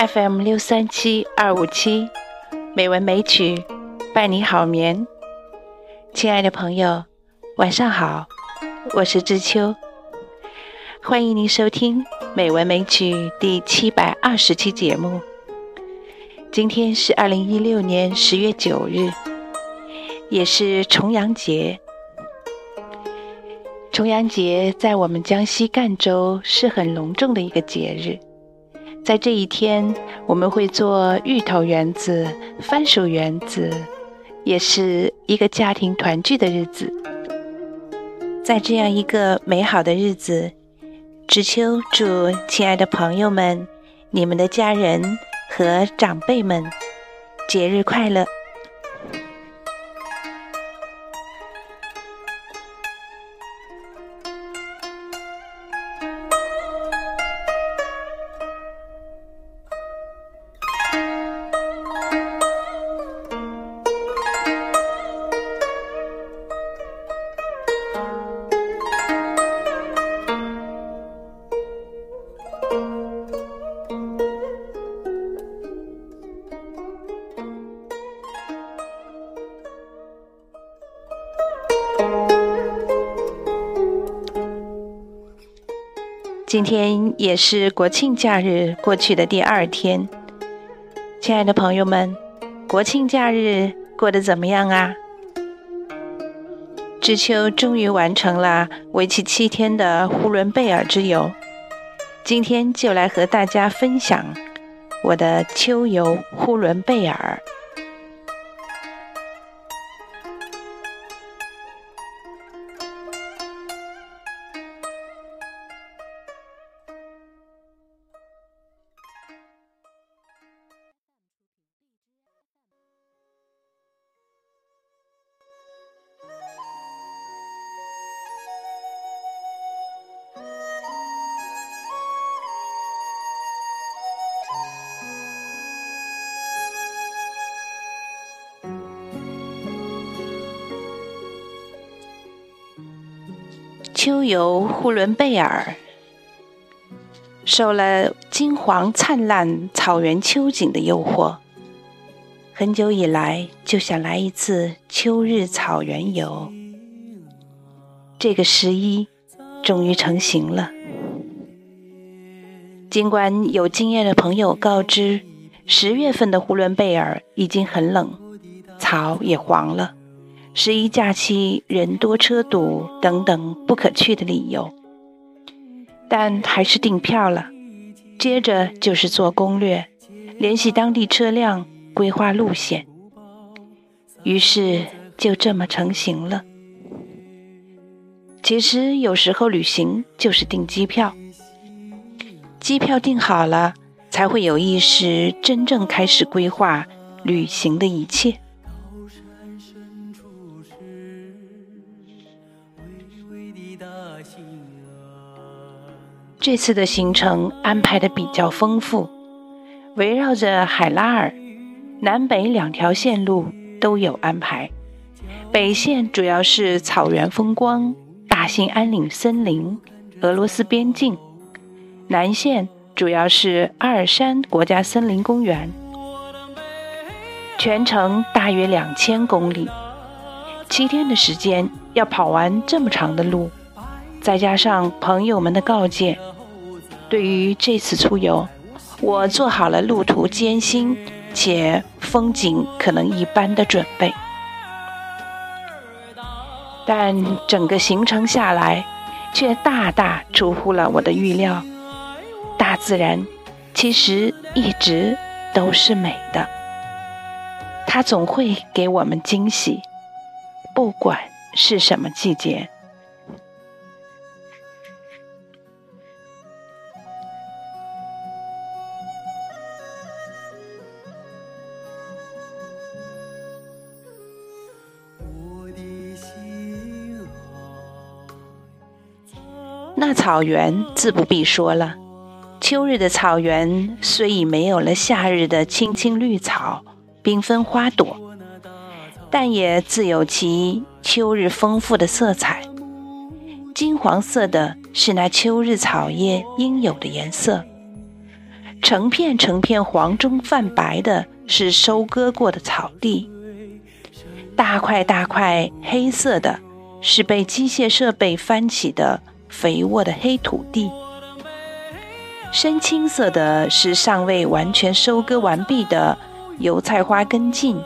FM 六三七二五七，美文美曲伴你好眠。亲爱的朋友，晚上好，我是知秋，欢迎您收听《美文美曲》第七百二十期节目。今天是二零一六年十月九日，也是重阳节。重阳节在我们江西赣州是很隆重的一个节日。在这一天，我们会做芋头圆子、番薯圆子，也是一个家庭团聚的日子。在这样一个美好的日子，知秋祝亲爱的朋友们、你们的家人和长辈们节日快乐。今天也是国庆假日过去的第二天，亲爱的朋友们，国庆假日过得怎么样啊？知秋终于完成了为期七天的呼伦贝尔之游，今天就来和大家分享我的秋游呼伦贝尔。秋游呼伦贝尔，受了金黄灿烂草原秋景的诱惑，很久以来就想来一次秋日草原游。这个十一终于成型了。尽管有经验的朋友告知，十月份的呼伦贝尔已经很冷，草也黄了。十一假期人多车堵等等不可去的理由，但还是订票了。接着就是做攻略，联系当地车辆，规划路线。于是就这么成型了。其实有时候旅行就是订机票，机票订好了，才会有意识真正开始规划旅行的一切。这次的行程安排的比较丰富，围绕着海拉尔，南北两条线路都有安排。北线主要是草原风光、大兴安岭森林、俄罗斯边境；南线主要是阿尔山国家森林公园。全程大约两千公里，七天的时间要跑完这么长的路。再加上朋友们的告诫，对于这次出游，我做好了路途艰辛且风景可能一般的准备。但整个行程下来，却大大出乎了我的预料。大自然其实一直都是美的，它总会给我们惊喜，不管是什么季节。那草原自不必说了，秋日的草原虽已没有了夏日的青青绿草、缤纷花朵，但也自有其秋日丰富的色彩。金黄色的是那秋日草叶应有的颜色，成片成片黄中泛白的，是收割过的草地；大块大块黑色的，是被机械设备翻起的肥沃的黑土地；深青色的，是尚未完全收割完毕的油菜花根茎，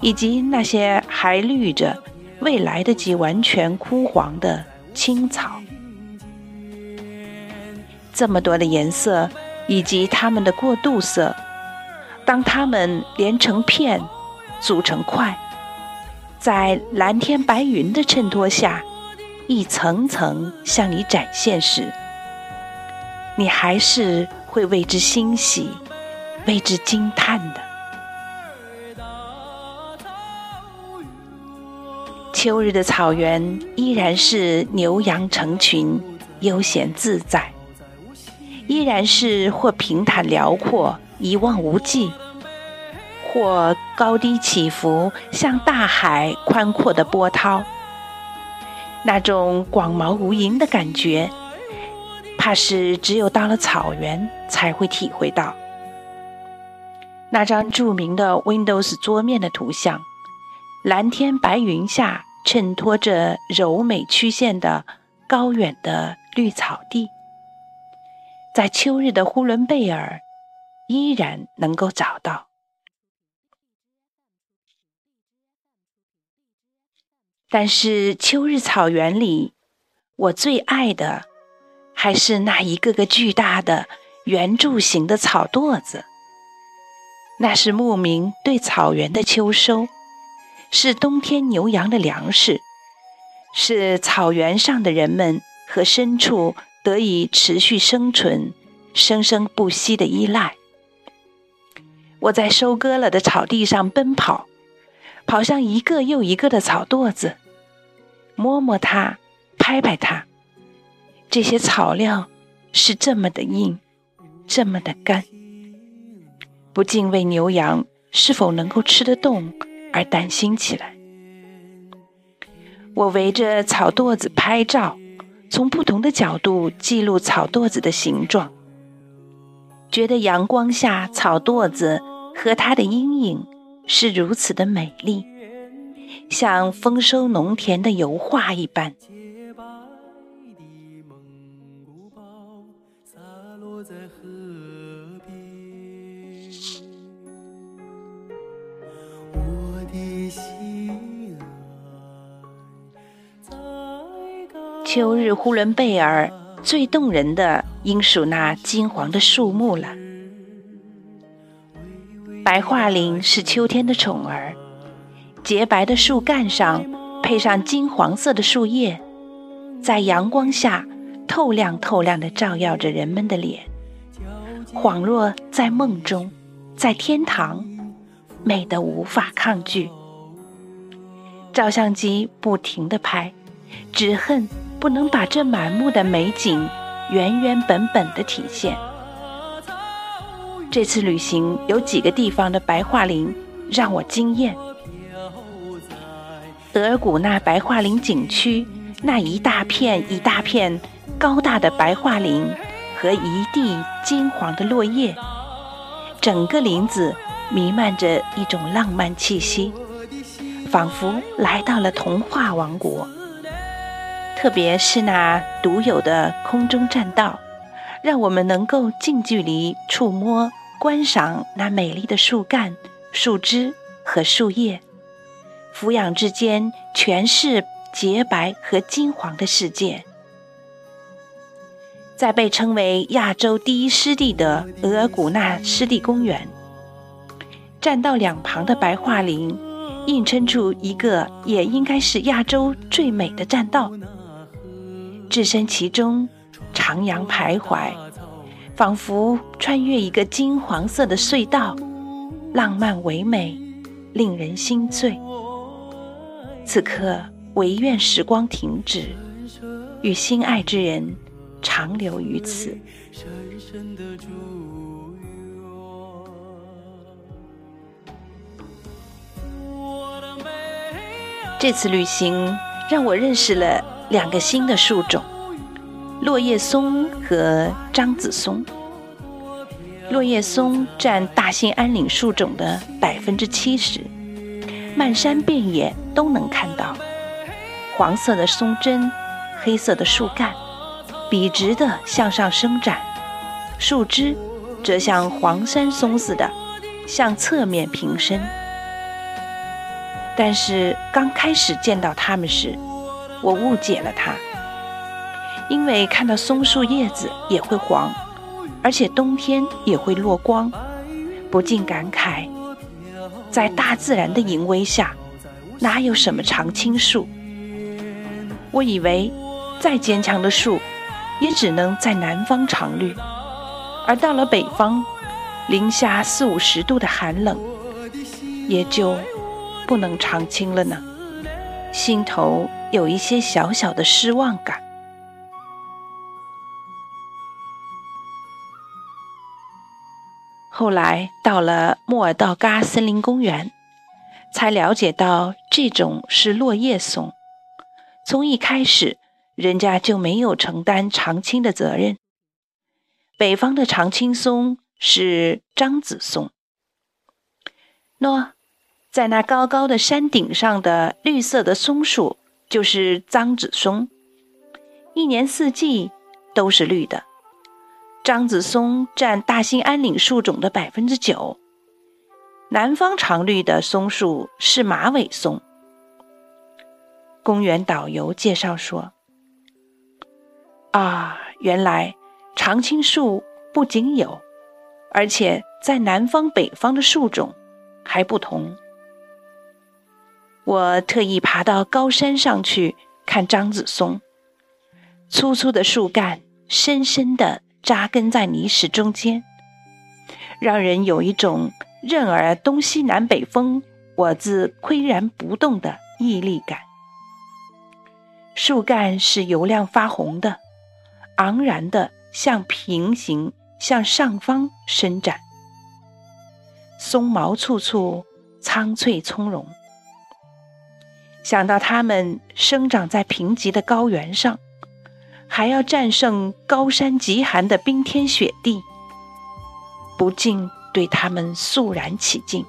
以及那些还绿着、未来得及完全枯黄的青草。这么多的颜色，以及它们的过渡色，当它们连成片、组成块，在蓝天白云的衬托下，一层层向你展现时，你还是会为之欣喜、为之惊叹的。秋日的草原依然是牛羊成群，悠闲自在。依然是或平坦辽阔一望无际，或高低起伏像大海宽阔的波涛。那种广袤无垠的感觉，怕是只有到了草原才会体会到。那张著名的 Windows 桌面的图像，蓝天白云下衬托着柔美曲线的高远的绿草地。在秋日的呼伦贝尔，依然能够找到。但是秋日草原里，我最爱的还是那一个个巨大的圆柱形的草垛子。那是牧民对草原的秋收，是冬天牛羊的粮食，是草原上的人们和牲畜。得以持续生存、生生不息的依赖。我在收割了的草地上奔跑，跑向一个又一个的草垛子，摸摸它，拍拍它。这些草料是这么的硬，这么的干，不禁为牛羊是否能够吃得动而担心起来。我围着草垛子拍照。从不同的角度记录草垛子的形状，觉得阳光下草垛子和它的阴影是如此的美丽，像丰收农田的油画一般。秋日呼伦贝尔最动人的，应属那金黄的树木了。白桦林是秋天的宠儿，洁白的树干上配上金黄色的树叶，在阳光下透亮透亮的照耀着人们的脸，恍若在梦中，在天堂，美得无法抗拒。照相机不停地拍，只恨。不能把这满目的美景原原本本的体现。这次旅行有几个地方的白桦林让我惊艳。德尔古纳白桦林景区那一大片一大片高大的白桦林和一地金黄的落叶，整个林子弥漫着一种浪漫气息，仿佛来到了童话王国。特别是那独有的空中栈道，让我们能够近距离触摸、观赏那美丽的树干、树枝和树叶，俯仰之间全是洁白和金黄的世界。在被称为亚洲第一湿地的额尔古纳湿地公园，栈道两旁的白桦林，映衬出一个也应该是亚洲最美的栈道。置身其中，徜徉徘徊，仿佛穿越一个金黄色的隧道，浪漫唯美，令人心醉。此刻，唯愿时光停止，与心爱之人长留于此。这次旅行让我认识了。两个新的树种，落叶松和樟子松。落叶松占大兴安岭树种的百分之七十，漫山遍野都能看到。黄色的松针，黑色的树干，笔直的向上伸展，树枝则像黄山松似的向侧面平伸。但是刚开始见到它们时，我误解了它，因为看到松树叶子也会黄。而且冬天也会落光，不禁感慨，在大自然的淫威下，哪有什么常青树？我以为，再坚强的树，也只能在南方常绿，而到了北方，零下四五十度的寒冷，也就不能常青了呢。心头有一些小小的失望感。后来到了莫尔道嘎森林公园，才了解到这种是落叶松。从一开始，人家就没有承担常青的责任。北方的常青松是樟子松。喏，在那高高的山顶上的绿色的松树就是樟子松，一年四季都是绿的。樟子松占大兴安岭树种的百分之九，南方常绿的松树是马尾松。公园导游介绍说：“啊，原来常青树不仅有，而且在南方、北方的树种还不同。”我特意爬到高山上去看樟子松，粗粗的树干，深深的。扎根在泥石中间，让人有一种任尔东西南北风，我自岿然不动的毅力感。树干是油亮发红的，昂然的向平行向上方伸展，松毛簇簇，苍翠葱茏。想到它们生长在贫瘠的高原上。还要战胜高山极寒的冰天雪地，不禁对他们肃然起敬。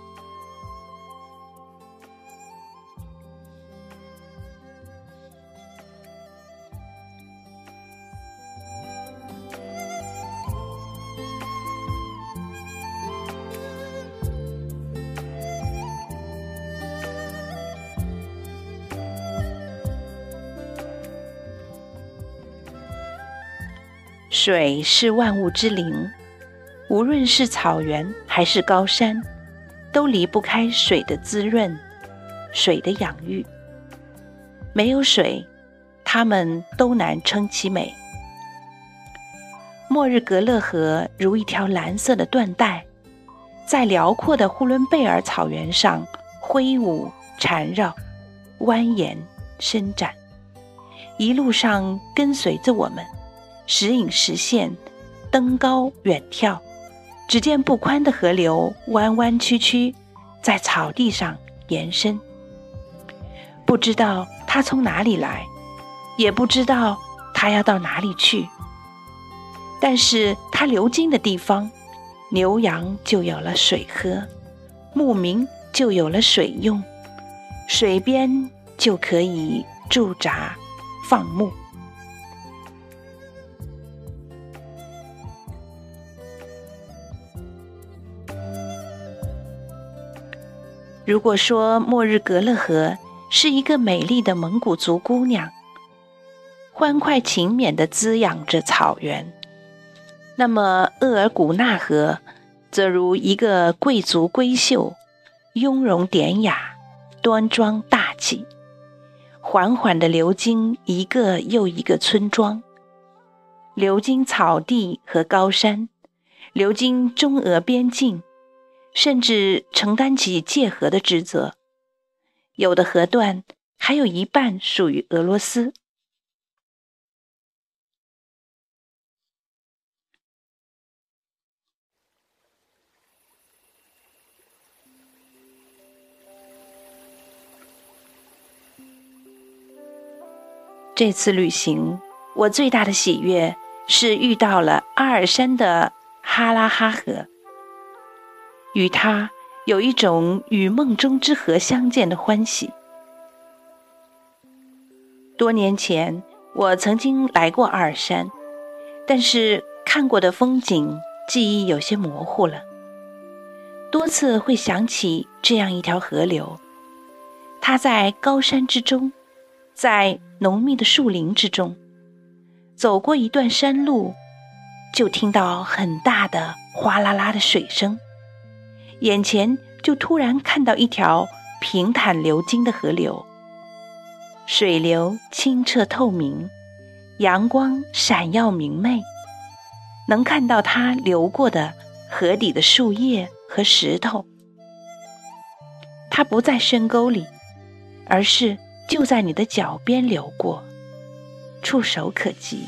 水是万物之灵，无论是草原还是高山，都离不开水的滋润，水的养育。没有水，它们都难称其美。莫日格勒河如一条蓝色的缎带，在辽阔的呼伦贝尔草原上挥舞缠绕、蜿蜒伸展，一路上跟随着我们。时隐时现，登高远眺，只见不宽的河流弯弯曲曲，在草地上延伸。不知道它从哪里来，也不知道它要到哪里去。但是它流经的地方，牛羊就有了水喝，牧民就有了水用，水边就可以驻扎放牧。如果说末日格勒河是一个美丽的蒙古族姑娘，欢快勤勉地滋养着草原，那么鄂尔古纳河则如一个贵族闺秀，雍容典雅、端庄大气，缓缓地流经一个又一个村庄，流经草地和高山，流经中俄边境。甚至承担起界河的职责，有的河段还有一半属于俄罗斯。这次旅行，我最大的喜悦是遇到了阿尔山的哈拉哈河。与他有一种与梦中之河相见的欢喜。多年前，我曾经来过阿尔山，但是看过的风景记忆有些模糊了。多次会想起这样一条河流，它在高山之中，在浓密的树林之中，走过一段山路，就听到很大的哗啦啦的水声。眼前就突然看到一条平坦流经的河流，水流清澈透明，阳光闪耀明媚，能看到它流过的河底的树叶和石头。它不在深沟里，而是就在你的脚边流过，触手可及。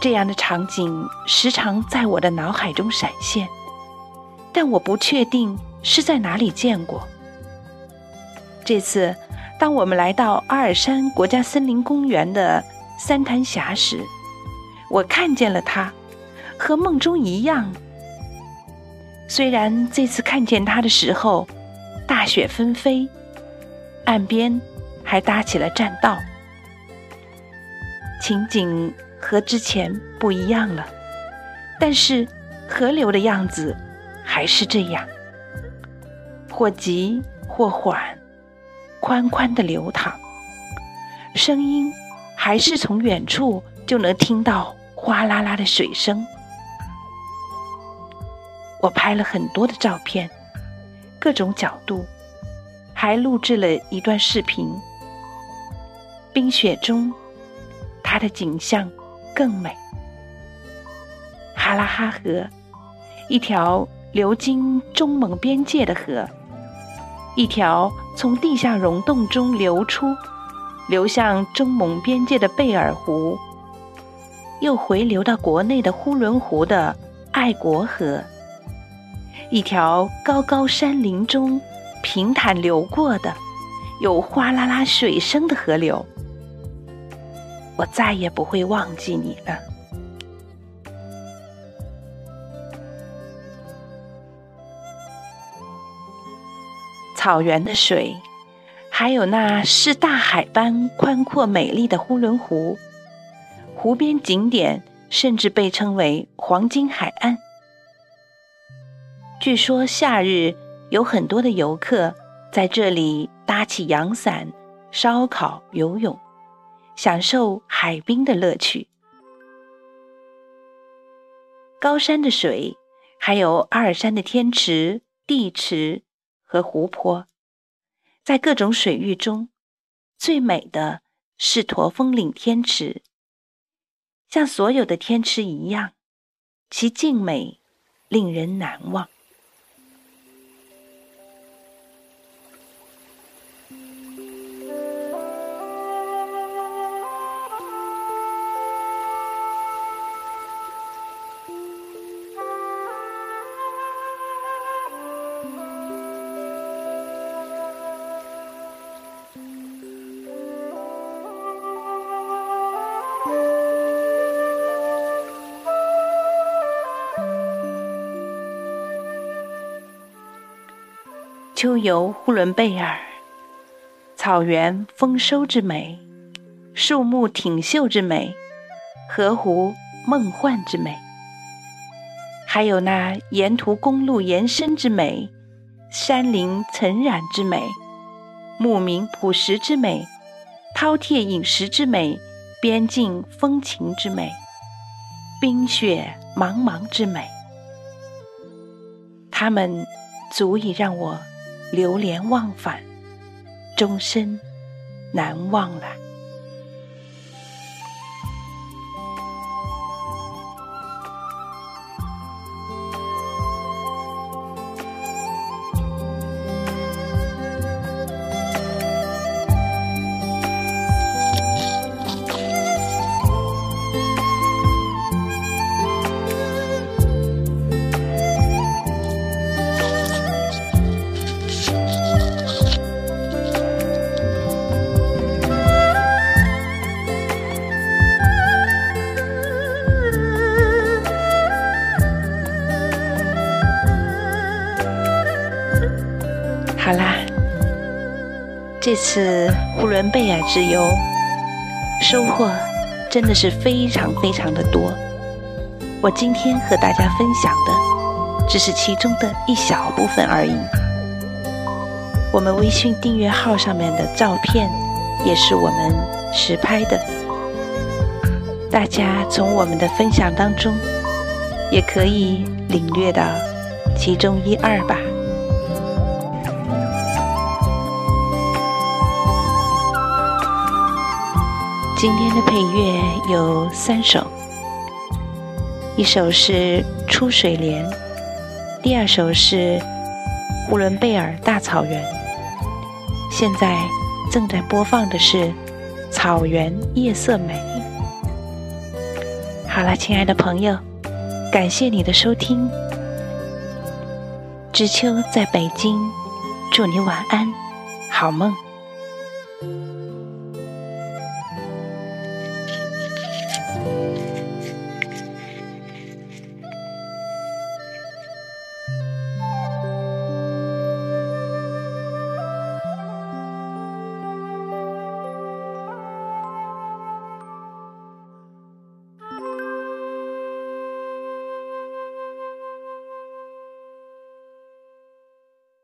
这样的场景时常在我的脑海中闪现。但我不确定是在哪里见过。这次，当我们来到阿尔山国家森林公园的三潭峡时，我看见了它，和梦中一样。虽然这次看见它的时候，大雪纷飞，岸边还搭起了栈道，情景和之前不一样了，但是河流的样子。还是这样，或急或缓，宽宽的流淌，声音还是从远处就能听到哗啦啦的水声。我拍了很多的照片，各种角度，还录制了一段视频。冰雪中，它的景象更美。哈拉哈河，一条。流经中蒙边界的河，一条从地下溶洞中流出，流向中蒙边界的贝尔湖，又回流到国内的呼伦湖的爱国河，一条高高山林中平坦流过的有哗啦啦水声的河流，我再也不会忘记你了。草原的水，还有那是大海般宽阔美丽的呼伦湖，湖边景点甚至被称为“黄金海岸”。据说夏日有很多的游客在这里搭起阳伞、烧烤、游泳，享受海滨的乐趣。高山的水，还有阿尔山的天池、地池。和湖泊，在各种水域中，最美的是驼峰岭天池。像所有的天池一样，其静美令人难忘。秋游呼伦贝尔，草原丰收之美，树木挺秀之美，河湖梦幻之美，还有那沿途公路延伸之美，山林层染之美，牧民朴实之美，饕餮饮食之美，边境风情之美，冰雪茫茫之美，他们足以让我。流连忘返，终身难忘了。这次呼伦贝尔之游收获真的是非常非常的多。我今天和大家分享的只是其中的一小部分而已。我们微信订阅号上面的照片也是我们实拍的，大家从我们的分享当中也可以领略到其中一二吧。今天的配乐有三首，一首是《出水莲》，第二首是《呼伦贝尔大草原》，现在正在播放的是《草原夜色美》。好了，亲爱的朋友，感谢你的收听。知秋在北京，祝你晚安，好梦。